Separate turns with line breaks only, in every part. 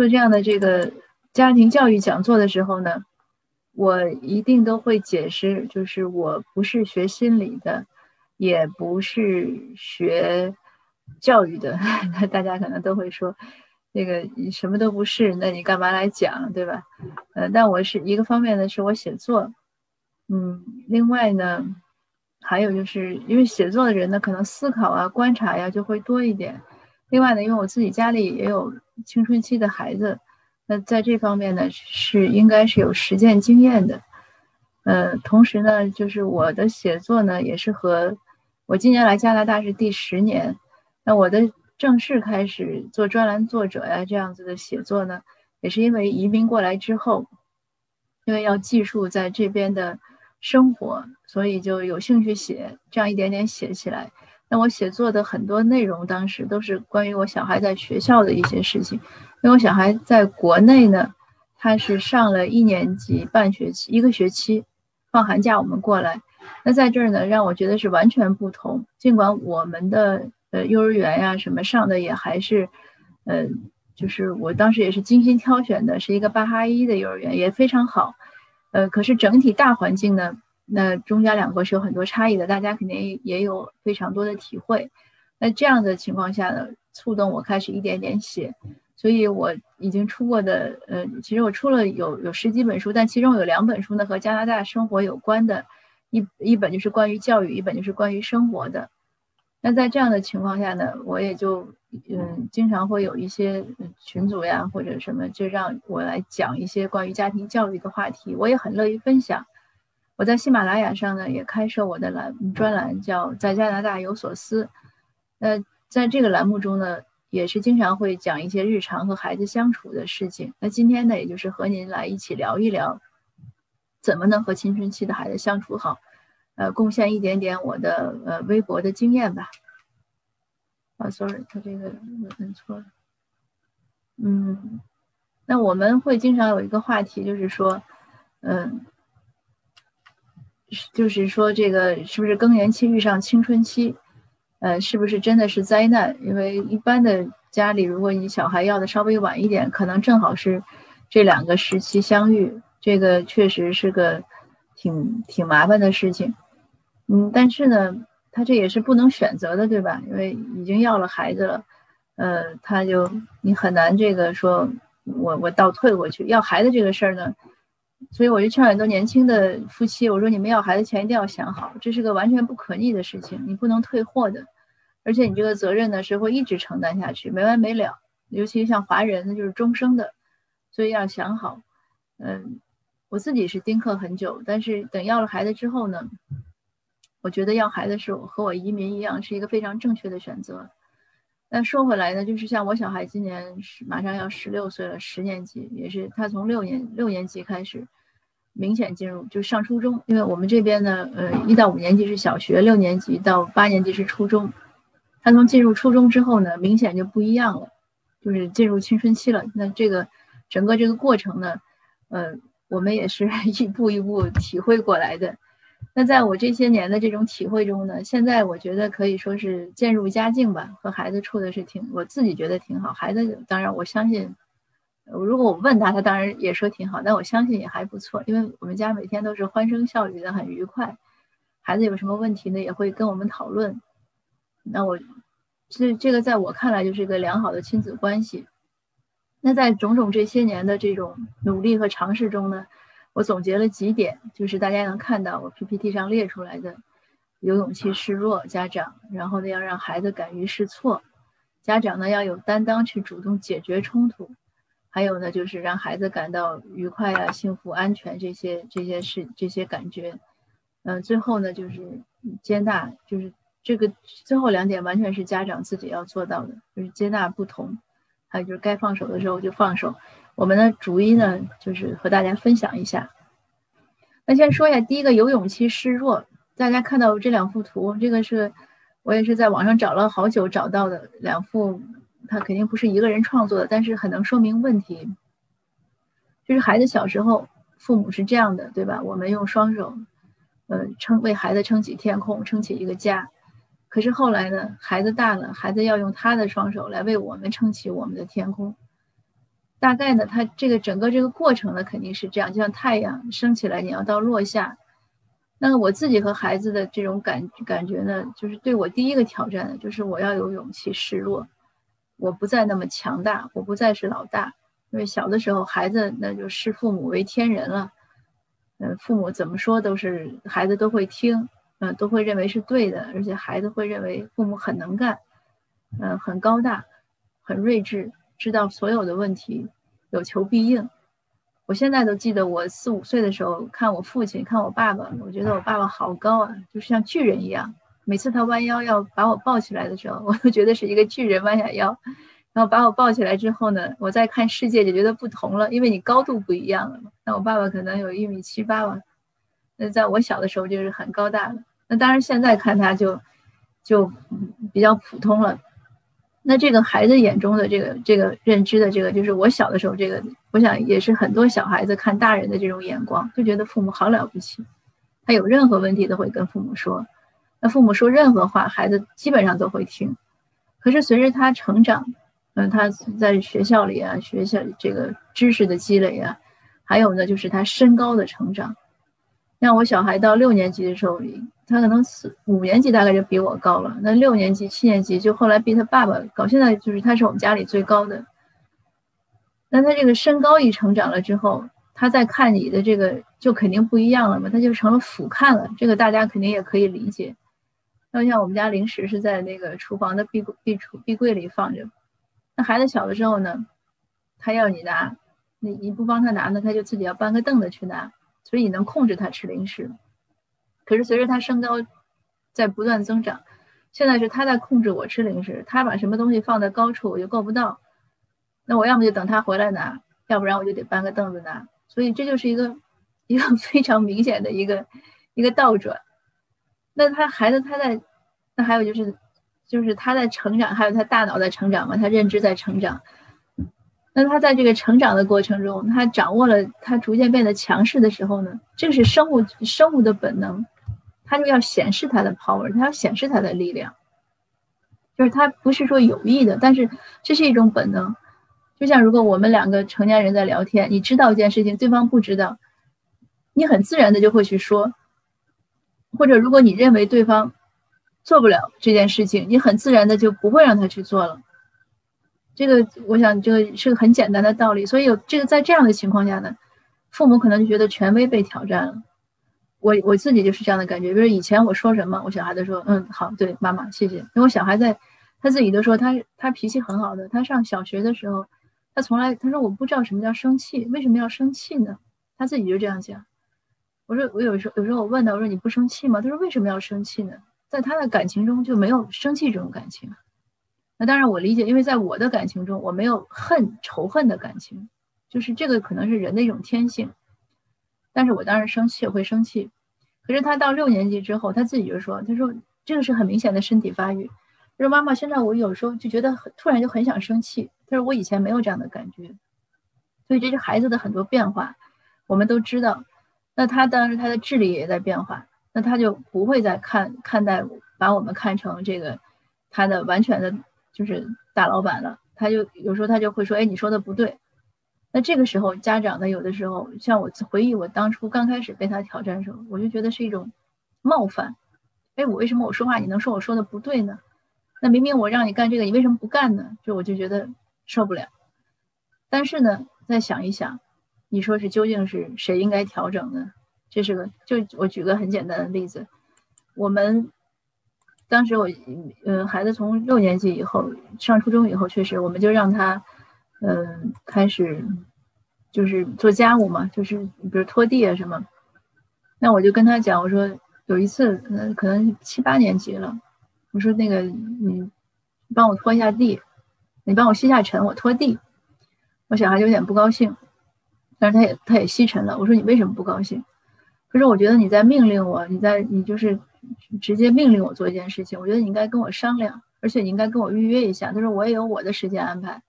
做这样的这个家庭教育讲座的时候呢，我一定都会解释，就是我不是学心理的，也不是学教育的，那 大家可能都会说。那个你什么都不是，那你干嘛来讲，对吧？呃，但我是一个方面呢，是我写作，嗯，另外呢，还有就是因为写作的人呢，可能思考啊、观察呀就会多一点。另外呢，因为我自己家里也有青春期的孩子，那在这方面呢，是应该是有实践经验的。呃，同时呢，就是我的写作呢，也是和我今年来加拿大是第十年，那我的。正式开始做专栏作者呀，这样子的写作呢，也是因为移民过来之后，因为要记述在这边的生活，所以就有兴趣写，这样一点点写起来。那我写作的很多内容，当时都是关于我小孩在学校的一些事情。因为我小孩在国内呢，他是上了一年级半学期，一个学期，放寒假我们过来。那在这儿呢，让我觉得是完全不同。尽管我们的。呃，幼儿园呀，什么上的也还是，呃，就是我当时也是精心挑选的，是一个巴哈伊的幼儿园，也非常好。呃，可是整体大环境呢，那中加两国是有很多差异的，大家肯定也有非常多的体会。那这样的情况下呢，触动我开始一点点写，所以我已经出过的，呃，其实我出了有有十几本书，但其中有两本书呢和加拿大生活有关的，一一本就是关于教育，一本就是关于生活的。那在这样的情况下呢，我也就嗯，经常会有一些群组呀或者什么，就让我来讲一些关于家庭教育的话题，我也很乐于分享。我在喜马拉雅上呢也开设我的栏专栏，叫在加拿大有所思。那在这个栏目中呢，也是经常会讲一些日常和孩子相处的事情。那今天呢，也就是和您来一起聊一聊，怎么能和青春期的孩子相处好。呃，贡献一点点我的呃微博的经验吧。啊，sorry，他这个我摁错了。嗯，那我们会经常有一个话题，就是说，嗯，就是说这个是不是更年期遇上青春期，呃，是不是真的是灾难？因为一般的家里，如果你小孩要的稍微晚一点，可能正好是这两个时期相遇，这个确实是个挺挺麻烦的事情。嗯，但是呢，他这也是不能选择的，对吧？因为已经要了孩子了，呃，他就你很难这个说，我我倒退过去要孩子这个事儿呢，所以我就劝很多年轻的夫妻，我说你们要孩子前一定要想好，这是个完全不可逆的事情，你不能退货的，而且你这个责任呢是会一直承担下去，没完没了。尤其像华人，那就是终生的，所以要想好。嗯，我自己是丁克很久，但是等要了孩子之后呢？我觉得要孩子是我和我移民一样，是一个非常正确的选择。那说回来呢，就是像我小孩今年是马上要十六岁了，十年级也是他从六年六年级开始明显进入就上初中，因为我们这边呢，呃，一到五年级是小学，六年级到八年级是初中。他从进入初中之后呢，明显就不一样了，就是进入青春期了。那这个整个这个过程呢，呃，我们也是 一步一步体会过来的。那在我这些年的这种体会中呢，现在我觉得可以说是渐入佳境吧，和孩子处的是挺，我自己觉得挺好。孩子当然我相信，如果我问他，他当然也说挺好，但我相信也还不错，因为我们家每天都是欢声笑语的，很愉快。孩子有什么问题呢，也会跟我们讨论。那我这这个在我看来就是一个良好的亲子关系。那在种种这些年的这种努力和尝试中呢？我总结了几点，就是大家能看到我 PPT 上列出来的：有勇气示弱，家长；然后呢，要让孩子敢于试错；家长呢，要有担当去主动解决冲突；还有呢，就是让孩子感到愉快啊、幸福、安全这些这些事这些感觉。嗯，最后呢，就是接纳，就是这个最后两点完全是家长自己要做到的，就是接纳不同，还有就是该放手的时候就放手。我们的逐一呢，就是和大家分享一下。那先说一下，第一个有勇气示弱。大家看到这两幅图，这个是我也是在网上找了好久找到的两幅，它肯定不是一个人创作的，但是很能说明问题。就是孩子小时候，父母是这样的，对吧？我们用双手，呃，撑为孩子撑起天空，撑起一个家。可是后来呢，孩子大了，孩子要用他的双手来为我们撑起我们的天空。大概呢，它这个整个这个过程呢，肯定是这样，就像太阳升起来，你要到落下。那我自己和孩子的这种感感觉呢，就是对我第一个挑战，就是我要有勇气示弱，我不再那么强大，我不再是老大。因为小的时候，孩子那就视父母为天人了，嗯，父母怎么说都是孩子都会听，嗯，都会认为是对的，而且孩子会认为父母很能干，嗯，很高大，很睿智，知道所有的问题，有求必应。我现在都记得，我四五岁的时候看我父亲，看我爸爸，我觉得我爸爸好高啊，就像巨人一样。每次他弯腰要把我抱起来的时候，我都觉得是一个巨人弯下腰，然后把我抱起来之后呢，我再看世界就觉得不同了，因为你高度不一样了嘛。那我爸爸可能有一米七八吧，那在我小的时候就是很高大了。那当然现在看他就就比较普通了。那这个孩子眼中的这个这个认知的这个，就是我小的时候这个，我想也是很多小孩子看大人的这种眼光，就觉得父母好了不起，他有任何问题都会跟父母说，那父母说任何话，孩子基本上都会听。可是随着他成长，嗯，他在学校里啊，学校这个知识的积累啊，还有呢，就是他身高的成长。像我小孩到六年级的时候。他可能四五年级大概就比我高了，那六年级、七年级就后来比他爸爸高。现在就是他是我们家里最高的。那他这个身高一成长了之后，他再看你的这个就肯定不一样了嘛，他就成了俯瞰了。这个大家肯定也可以理解。那像我们家零食是在那个厨房的壁壁橱壁柜里放着，那孩子小的时候呢，他要你拿，你你不帮他拿呢，他就自己要搬个凳子去拿，所以你能控制他吃零食。可是随着他身高在不断增长，现在是他在控制我吃零食，他把什么东西放在高处我就够不到，那我要么就等他回来拿，要不然我就得搬个凳子拿，所以这就是一个一个非常明显的一个一个倒转。那他孩子他在，那还有就是就是他在成长，还有他大脑在成长嘛，他认知在成长。那他在这个成长的过程中，他掌握了他逐渐变得强势的时候呢，这是生物生物的本能。他就要显示他的 power，他要显示他的力量，就是他不是说有意的，但是这是一种本能。就像如果我们两个成年人在聊天，你知道一件事情，对方不知道，你很自然的就会去说；或者如果你认为对方做不了这件事情，你很自然的就不会让他去做了。这个我想这个是个很简单的道理。所以有这个在这样的情况下呢，父母可能就觉得权威被挑战了。我我自己就是这样的感觉，比如以前我说什么，我小孩都说嗯好，对妈妈谢谢。因为我小孩在，他自己都说他他脾气很好的。他上小学的时候，他从来他说我不知道什么叫生气，为什么要生气呢？他自己就这样讲。我说我有时候有时候我问他，我说你不生气吗？他说为什么要生气呢？在他的感情中就没有生气这种感情。那当然我理解，因为在我的感情中我没有恨仇恨的感情，就是这个可能是人的一种天性。但是我当时生气会生气，可是他到六年级之后，他自己就说：“他说这个是很明显的身体发育。他说妈妈，现在我有时候就觉得很突然就很想生气。他说我以前没有这样的感觉，所以这是孩子的很多变化，我们都知道。那他当时他的智力也在变化，那他就不会再看看待把我们看成这个他的完全的就是大老板了。他就有时候他就会说：哎，你说的不对。”那这个时候，家长呢，有的时候像我回忆我当初刚开始被他挑战的时候，我就觉得是一种冒犯。哎，我为什么我说话你能说我说的不对呢？那明明我让你干这个，你为什么不干呢？就我就觉得受不了。但是呢，再想一想，你说是究竟是谁应该调整呢？这是个，就我举个很简单的例子，我们当时我，呃，孩子从六年级以后上初中以后，确实我们就让他。嗯，开始就是做家务嘛，就是比如拖地啊什么。那我就跟他讲，我说有一次，嗯，可能七八年级了，我说那个你帮我拖一下地，你帮我吸下尘，我拖地。我小孩就有点不高兴，但是他也他也吸尘了。我说你为什么不高兴？可是我觉得你在命令我，你在你就是直接命令我做一件事情。我觉得你应该跟我商量，而且你应该跟我预约一下。他说我也有我的时间安排。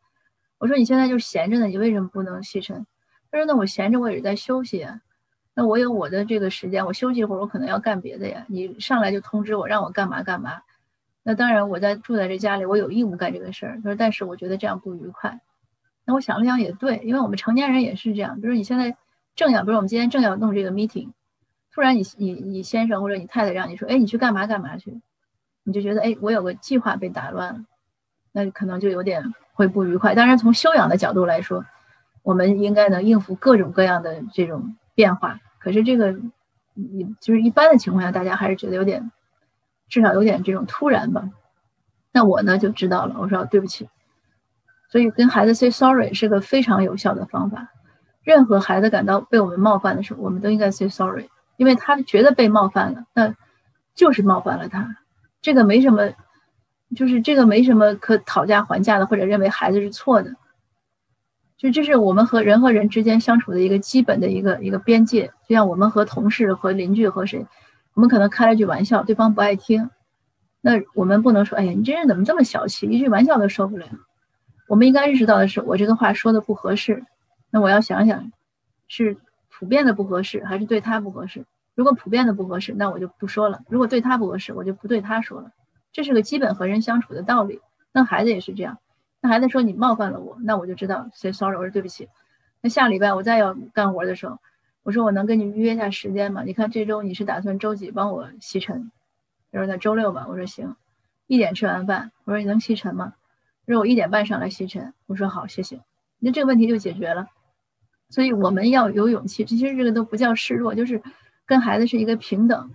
我说你现在就闲着呢，你为什么不能吸尘？他说那我闲着我也是在休息啊，那我有我的这个时间，我休息一会儿我可能要干别的呀。你上来就通知我让我干嘛干嘛，那当然我在住在这家里，我有义务干这个事儿。他说但是我觉得这样不愉快。那我想了想也对，因为我们成年人也是这样。比如你现在正要，比如我们今天正要弄这个 meeting，突然你你你先生或者你太太让你说，哎，你去干嘛干嘛去，你就觉得哎，我有个计划被打乱了，那可能就有点会不愉快。当然从修养的角度来说，我们应该能应付各种各样的这种变化。可是这个你就是一般的情况下，大家还是觉得有点，至少有点这种突然吧。那我呢就知道了，我说对不起。所以跟孩子 say sorry 是个非常有效的方法。任何孩子感到被我们冒犯的时候，我们都应该 say sorry，因为他觉得被冒犯了，那就是冒犯了他。这个没什么，就是这个没什么可讨价还价的，或者认为孩子是错的。就这是我们和人和人之间相处的一个基本的一个一个边界。就像我们和同事、和邻居、和谁，我们可能开了句玩笑，对方不爱听，那我们不能说：“哎呀，你这人怎么这么小气，一句玩笑都受不了。”我们应该认识到的是，我这个话说的不合适，那我要想想，是普遍的不合适，还是对他不合适？如果普遍的不合适，那我就不说了；如果对他不合适，我就不对他说了。这是个基本和人相处的道理。那孩子也是这样。那孩子说你冒犯了我，那我就知道 say sorry，我说对不起。那下礼拜我再要干活的时候，我说我能跟你预约一下时间吗？你看这周你是打算周几帮我吸尘？他说那周六吧。我说行。一点吃完饭，我说你能吸尘吗？他说我一点半上来吸尘，我说好，谢谢，那这个问题就解决了。所以我们要有勇气，其实这个都不叫示弱，就是跟孩子是一个平等，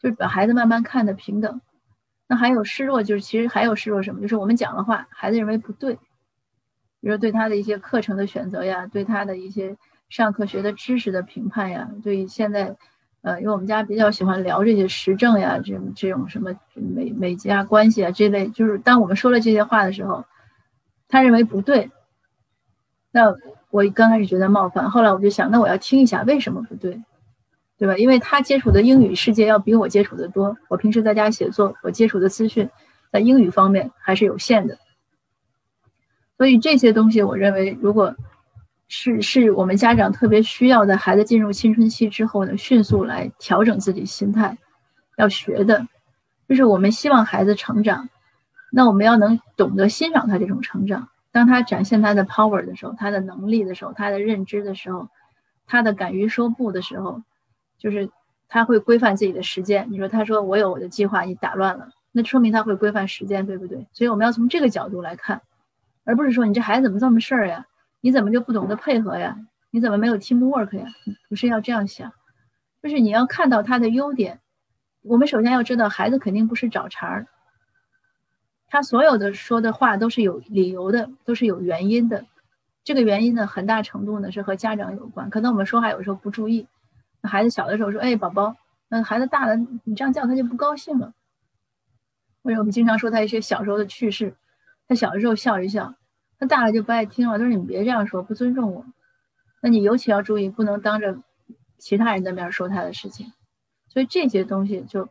就是把孩子慢慢看的平等。那还有示弱，就是其实还有示弱什么？就是我们讲的话，孩子认为不对，比如对他的一些课程的选择呀，对他的一些上课学的知识的评判呀，对现在。呃，因为我们家比较喜欢聊这些时政呀，这种这种什么美美家关系啊这类，就是当我们说了这些话的时候，他认为不对。那我刚开始觉得冒犯，后来我就想，那我要听一下为什么不对，对吧？因为他接触的英语世界要比我接触的多，我平时在家写作，我接触的资讯在英语方面还是有限的，所以这些东西，我认为如果。是是我们家长特别需要在孩子进入青春期之后呢，迅速来调整自己心态，要学的，就是我们希望孩子成长，那我们要能懂得欣赏他这种成长。当他展现他的 power 的时候，他的能力的时候，他的认知的时候，他的敢于说不的时候，就是他会规范自己的时间。你说他说我有我的计划，你打乱了，那说明他会规范时间，对不对？所以我们要从这个角度来看，而不是说你这孩子怎么这么事儿呀？你怎么就不懂得配合呀？你怎么没有 teamwork 呀？不是要这样想，就是你要看到他的优点。我们首先要知道，孩子肯定不是找茬儿，他所有的说的话都是有理由的，都是有原因的。这个原因呢，很大程度呢是和家长有关。可能我们说话有时候不注意，孩子小的时候说：“哎，宝宝。”那孩子大了，你这样叫他就不高兴了。或者我们经常说他一些小时候的趣事，他小的时候笑一笑。他大了就不爱听了，他说你别这样说，不尊重我。那你尤其要注意，不能当着其他人的面说他的事情。所以这些东西就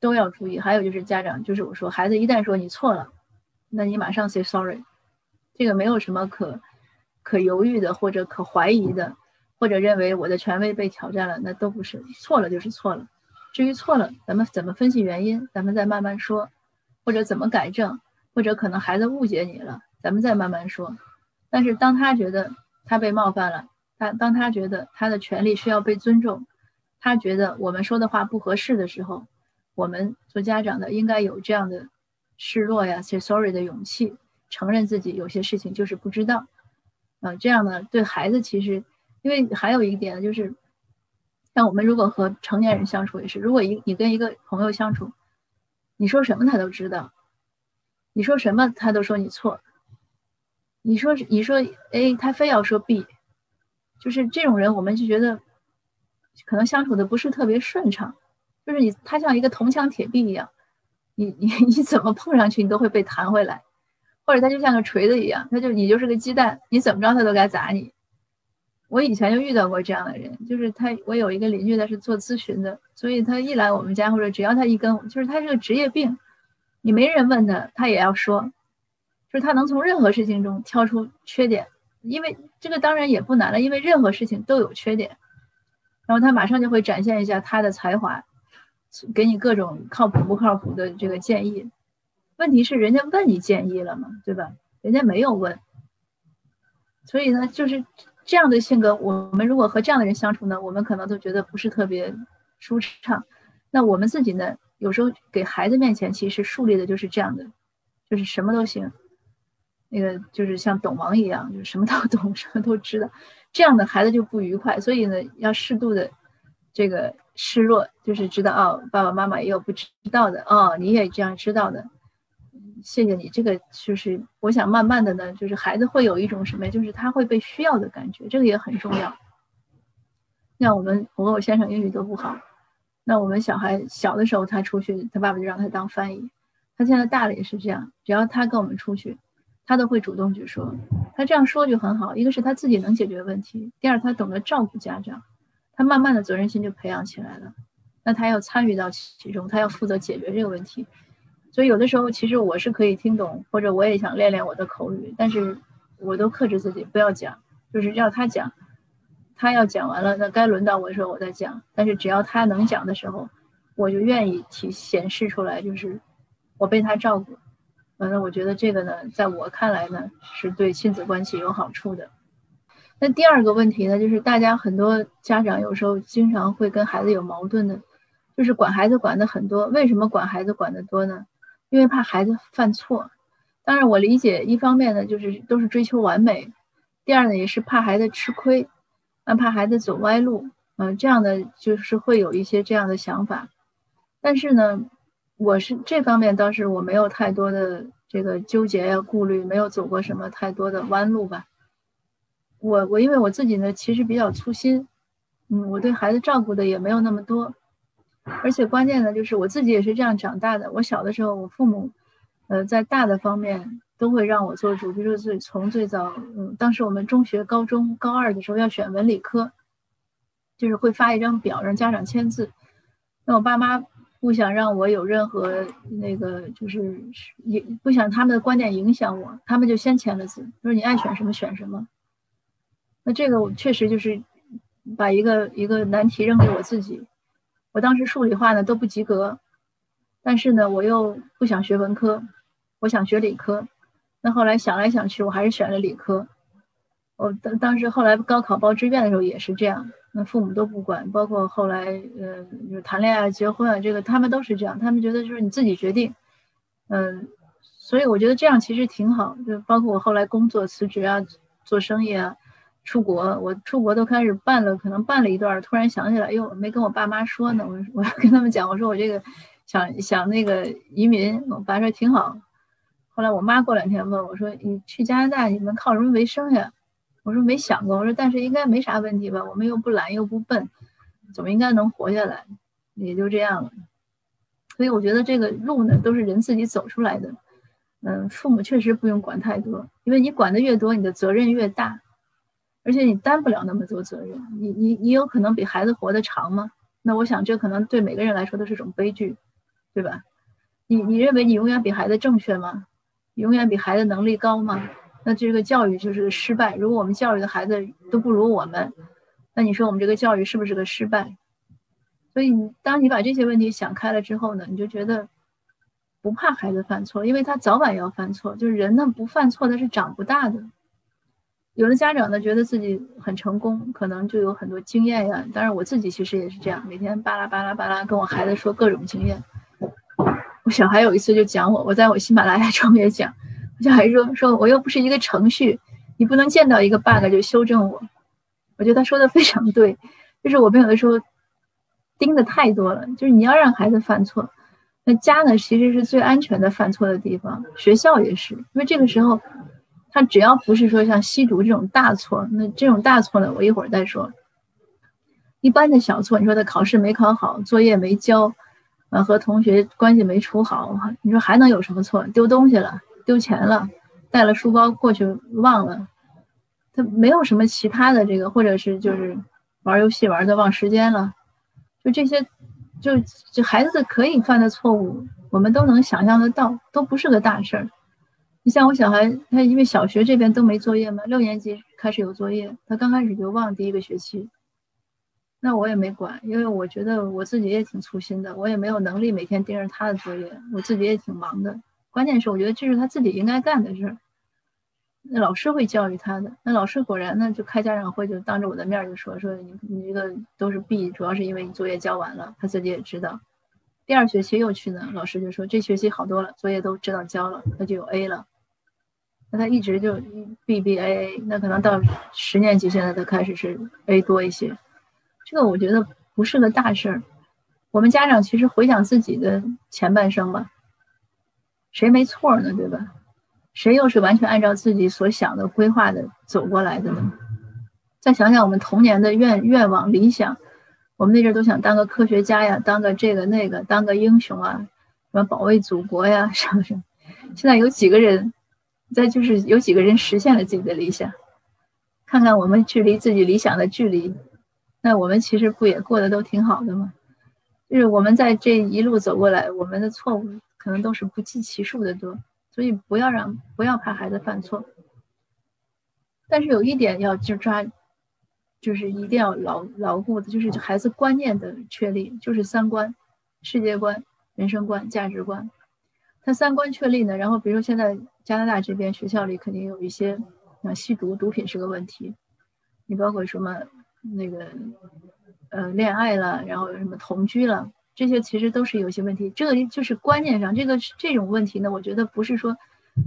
都要注意。还有就是家长，就是我说孩子一旦说你错了，那你马上 say sorry，这个没有什么可可犹豫的，或者可怀疑的，或者认为我的权威被挑战了，那都不是错了就是错了。至于错了，咱们怎么分析原因，咱们再慢慢说，或者怎么改正，或者可能孩子误解你了。咱们再慢慢说，但是当他觉得他被冒犯了，他当他觉得他的权利需要被尊重，他觉得我们说的话不合适的时候，我们做家长的应该有这样的示弱呀，say sorry 的勇气，承认自己有些事情就是不知道，嗯，这样呢对孩子其实，因为还有一点就是，像我们如果和成年人相处也是，如果一你跟一个朋友相处，你说什么他都知道，你说什么他都说你错。你说你说 A，他非要说 B，就是这种人，我们就觉得可能相处的不是特别顺畅。就是你他像一个铜墙铁壁一样，你你你怎么碰上去，你都会被弹回来，或者他就像个锤子一样，他就你就是个鸡蛋，你怎么着他都该砸你。我以前就遇到过这样的人，就是他，我有一个邻居，他是做咨询的，所以他一来我们家或者只要他一跟，就是他是个职业病，你没人问他，他也要说。就是他能从任何事情中挑出缺点，因为这个当然也不难了，因为任何事情都有缺点。然后他马上就会展现一下他的才华，给你各种靠谱不靠谱的这个建议。问题是人家问你建议了吗？对吧？人家没有问。所以呢，就是这样的性格，我们如果和这样的人相处呢，我们可能都觉得不是特别舒畅。那我们自己呢，有时候给孩子面前其实树立的就是这样的，就是什么都行，那个就是像懂王一样，就是什么都懂，什么都知道，这样的孩子就不愉快。所以呢，要适度的这个示弱，就是知道哦，爸爸妈妈也有不知道的哦，你也这样知道的。谢谢你，这个就是我想慢慢的呢，就是孩子会有一种什么，就是他会被需要的感觉，这个也很重要。像我们，我和我先生英语都不好，那我们小孩小的时候他出去，他爸爸就让他当翻译，他现在大了也是这样，只要他跟我们出去，他都会主动去说，他这样说就很好，一个是他自己能解决问题，第二他懂得照顾家长，他慢慢的责任心就培养起来了，那他要参与到其中，他要负责解决这个问题。所以有的时候，其实我是可以听懂，或者我也想练练我的口语，但是我都克制自己不要讲，就是让他讲，他要讲完了，那该轮到我的时候我再讲。但是只要他能讲的时候，我就愿意体显示出来，就是我被他照顾。反正我觉得这个呢，在我看来呢，是对亲子关系有好处的。那第二个问题呢，就是大家很多家长有时候经常会跟孩子有矛盾的，就是管孩子管的很多。为什么管孩子管得多呢？因为怕孩子犯错，当然我理解，一方面呢就是都是追求完美，第二呢也是怕孩子吃亏，啊怕孩子走歪路，嗯这样的就是会有一些这样的想法，但是呢，我是这方面倒是我没有太多的这个纠结呀顾虑，没有走过什么太多的弯路吧。我我因为我自己呢其实比较粗心，嗯我对孩子照顾的也没有那么多。而且关键的就是我自己也是这样长大的。我小的时候，我父母，呃，在大的方面都会让我做主。比如说最从最早，嗯，当时我们中学、高中、高二的时候要选文理科，就是会发一张表让家长签字。那我爸妈不想让我有任何那个，就是也不想他们的观点影响我，他们就先签了字，说你爱选什么选什么。那这个我确实就是把一个一个难题扔给我自己。我当时数理化呢都不及格，但是呢我又不想学文科，我想学理科。那后来想来想去，我还是选了理科。我当当时后来高考报志愿的时候也是这样，那父母都不管，包括后来呃就谈恋爱、结婚啊，这个他们都是这样，他们觉得就是你自己决定。嗯，所以我觉得这样其实挺好，就包括我后来工作辞职啊，做生意啊。出国，我出国都开始办了，可能办了一段，突然想起来，呦，没跟我爸妈说呢。我我要跟他们讲，我说我这个想想那个移民，我爸说挺好。后来我妈过两天问我说：“你去加拿大，你们靠什么为生呀？”我说没想过，我说但是应该没啥问题吧？我们又不懒又不笨，总应该能活下来，也就这样了。所以我觉得这个路呢，都是人自己走出来的。嗯，父母确实不用管太多，因为你管的越多，你的责任越大。而且你担不了那么多责任，你你你有可能比孩子活得长吗？那我想这可能对每个人来说都是种悲剧，对吧？你你认为你永远比孩子正确吗？永远比孩子能力高吗？那这个教育就是个失败。如果我们教育的孩子都不如我们，那你说我们这个教育是不是个失败？所以你当你把这些问题想开了之后呢，你就觉得不怕孩子犯错，因为他早晚要犯错。就是人呢不犯错他是长不大的。有的家长呢，觉得自己很成功，可能就有很多经验呀。当然，我自己其实也是这样，每天巴拉巴拉巴拉跟我孩子说各种经验。我小孩有一次就讲我，我在我喜马拉雅中也讲，我小孩说说我又不是一个程序，你不能见到一个 bug 就修正我。我觉得他说的非常对，就是我们有的时候盯的太多了，就是你要让孩子犯错，那家呢其实是最安全的犯错的地方，学校也是，因为这个时候。他只要不是说像吸毒这种大错，那这种大错呢，我一会儿再说。一般的小错，你说他考试没考好，作业没交，啊，和同学关系没处好，你说还能有什么错？丢东西了，丢钱了，带了书包过去忘了，他没有什么其他的这个，或者是就是玩游戏玩的忘时间了，就这些，就就孩子可以犯的错误，我们都能想象得到，都不是个大事儿。你像我小孩，他因为小学这边都没作业嘛，六年级开始有作业，他刚开始就忘第一个学期，那我也没管，因为我觉得我自己也挺粗心的，我也没有能力每天盯着他的作业，我自己也挺忙的。关键是我觉得这是他自己应该干的事儿，那老师会教育他的。那老师果然呢，就开家长会，就当着我的面就说说你你这个都是 B，主要是因为你作业交完了，他自己也知道。第二学期又去呢，老师就说这学期好多了，作业都知道交了，那就有 A 了。他一直就 B B A A，那可能到十年级现在他开始是 A 多一些。这个我觉得不是个大事儿。我们家长其实回想自己的前半生吧，谁没错呢？对吧？谁又是完全按照自己所想的规划的走过来的呢？再想想我们童年的愿愿望理想，我们那阵都想当个科学家呀，当个这个那个，当个英雄啊，什么保卫祖国呀，是不是？现在有几个人，再就是有几个人实现了自己的理想？看看我们距离自己理想的距离，那我们其实不也过得都挺好的吗？就是我们在这一路走过来，我们的错误可能都是不计其数的多。所以不要让不要怕孩子犯错，但是有一点要就抓，就是一定要牢牢固的，就是孩子观念的确立，就是三观、世界观、人生观、价值观。他三观确立呢，然后比如说现在加拿大这边学校里肯定有一些，啊吸毒、毒品是个问题，你包括什么那个呃恋爱了，然后什么同居了。这些其实都是有些问题，这个就是观念上，这个这种问题呢，我觉得不是说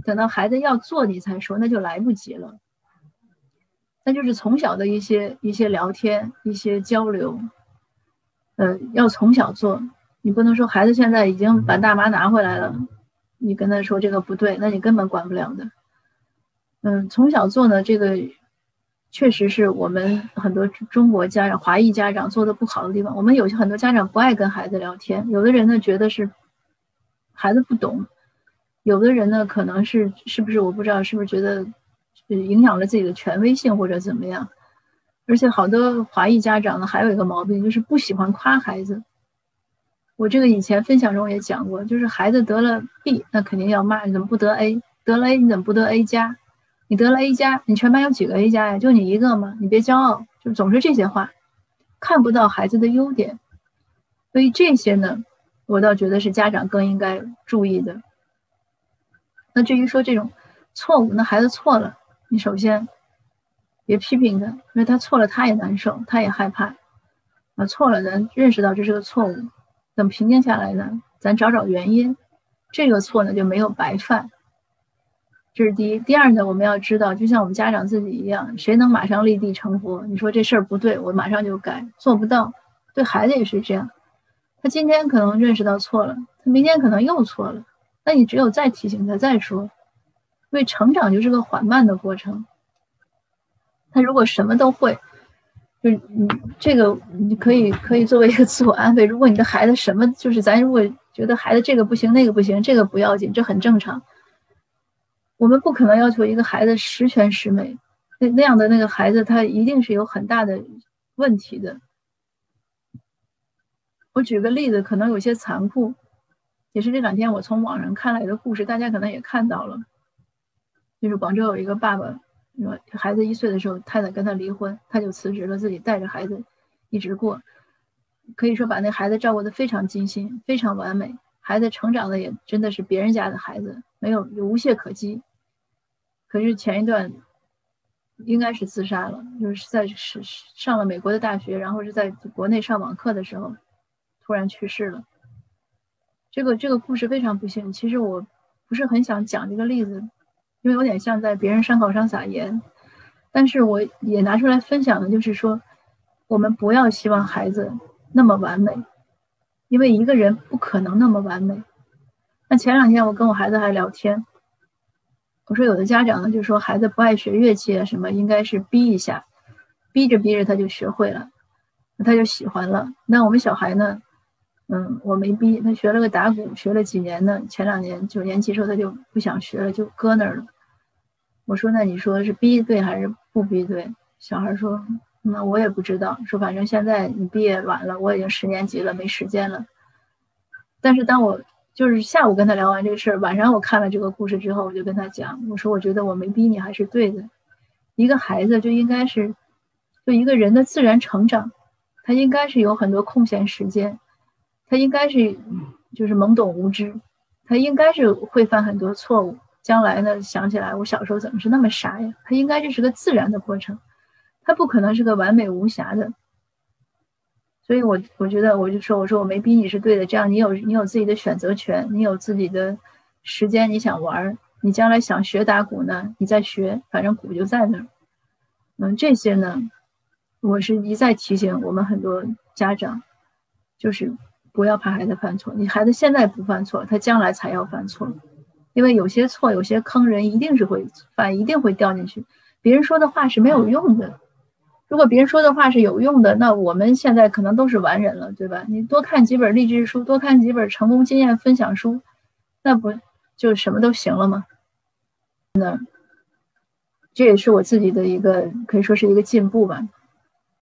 等到孩子要做你才说，那就来不及了。那就是从小的一些一些聊天、一些交流，呃，要从小做。你不能说孩子现在已经把大麻拿回来了，你跟他说这个不对，那你根本管不了的。嗯，从小做呢，这个。确实是我们很多中国家长、华裔家长做的不好的地方。我们有些很多家长不爱跟孩子聊天，有的人呢觉得是孩子不懂，有的人呢可能是是不是我不知道是不是觉得影响了自己的权威性或者怎么样。而且好多华裔家长呢还有一个毛病，就是不喜欢夸孩子。我这个以前分享中也讲过，就是孩子得了 B，那肯定要骂你怎么不得 A，得了 A 你怎么不得 A 加？你得了 A 加，你全班有几个 A 加呀？就你一个吗？你别骄傲，就总是这些话，看不到孩子的优点，所以这些呢，我倒觉得是家长更应该注意的。那至于说这种错误，那孩子错了，你首先别批评他，因为他错了他也难受，他也害怕。啊，错了，咱认识到这是个错误，等平静下来呢，咱找找原因，这个错呢就没有白犯。这是第一，第二呢，我们要知道，就像我们家长自己一样，谁能马上立地成佛？你说这事儿不对，我马上就改，做不到。对孩子也是这样，他今天可能认识到错了，他明天可能又错了，那你只有再提醒他再说，因为成长就是个缓慢的过程。他如果什么都会，就你这个你可以可以作为一个自我安慰。如果你的孩子什么就是咱如果觉得孩子这个不行那个不行，这个不要紧，这很正常。我们不可能要求一个孩子十全十美，那那样的那个孩子，他一定是有很大的问题的。我举个例子，可能有些残酷，也是这两天我从网上看来的故事，大家可能也看到了。就是广州有一个爸爸，说孩子一岁的时候，太太跟他离婚，他就辞职了，自己带着孩子一直过，可以说把那孩子照顾的非常精心，非常完美，孩子成长的也真的是别人家的孩子，没有无懈可击。可是前一段应该是自杀了，就是在是上了美国的大学，然后是在国内上网课的时候突然去世了。这个这个故事非常不幸。其实我不是很想讲这个例子，因为有点像在别人伤口上撒盐。但是我也拿出来分享的，就是说我们不要希望孩子那么完美，因为一个人不可能那么完美。那前两天我跟我孩子还聊天。我说有的家长呢，就说孩子不爱学乐器啊，什么应该是逼一下，逼着逼着他就学会了，他就喜欢了。那我们小孩呢，嗯，我没逼他学了个打鼓，学了几年呢，前两年九年级时候他就不想学了，就搁那儿了。我说那你说是逼对还是不逼对？小孩说那我也不知道，说反正现在你毕业晚了，我已经十年级了，没时间了。但是当我。就是下午跟他聊完这个事儿，晚上我看了这个故事之后，我就跟他讲，我说我觉得我没逼你还是对的。一个孩子就应该是，就一个人的自然成长，他应该是有很多空闲时间，他应该是就是懵懂无知，他应该是会犯很多错误，将来呢想起来我小时候怎么是那么傻呀？他应该这是个自然的过程，他不可能是个完美无瑕的。所以我我觉得我就说我说我没逼你是对的，这样你有你有自己的选择权，你有自己的时间，你想玩，你将来想学打鼓呢，你再学，反正鼓就在那儿。嗯，这些呢，我是一再提醒我们很多家长，就是不要怕孩子犯错，你孩子现在不犯错，他将来才要犯错，因为有些错，有些坑人一定是会犯，一定会掉进去。别人说的话是没有用的。如果别人说的话是有用的，那我们现在可能都是完人了，对吧？你多看几本励志书，多看几本成功经验分享书，那不就什么都行了吗？那这也是我自己的一个可以说是一个进步吧。